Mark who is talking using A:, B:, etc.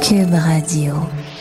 A: Cube Radio.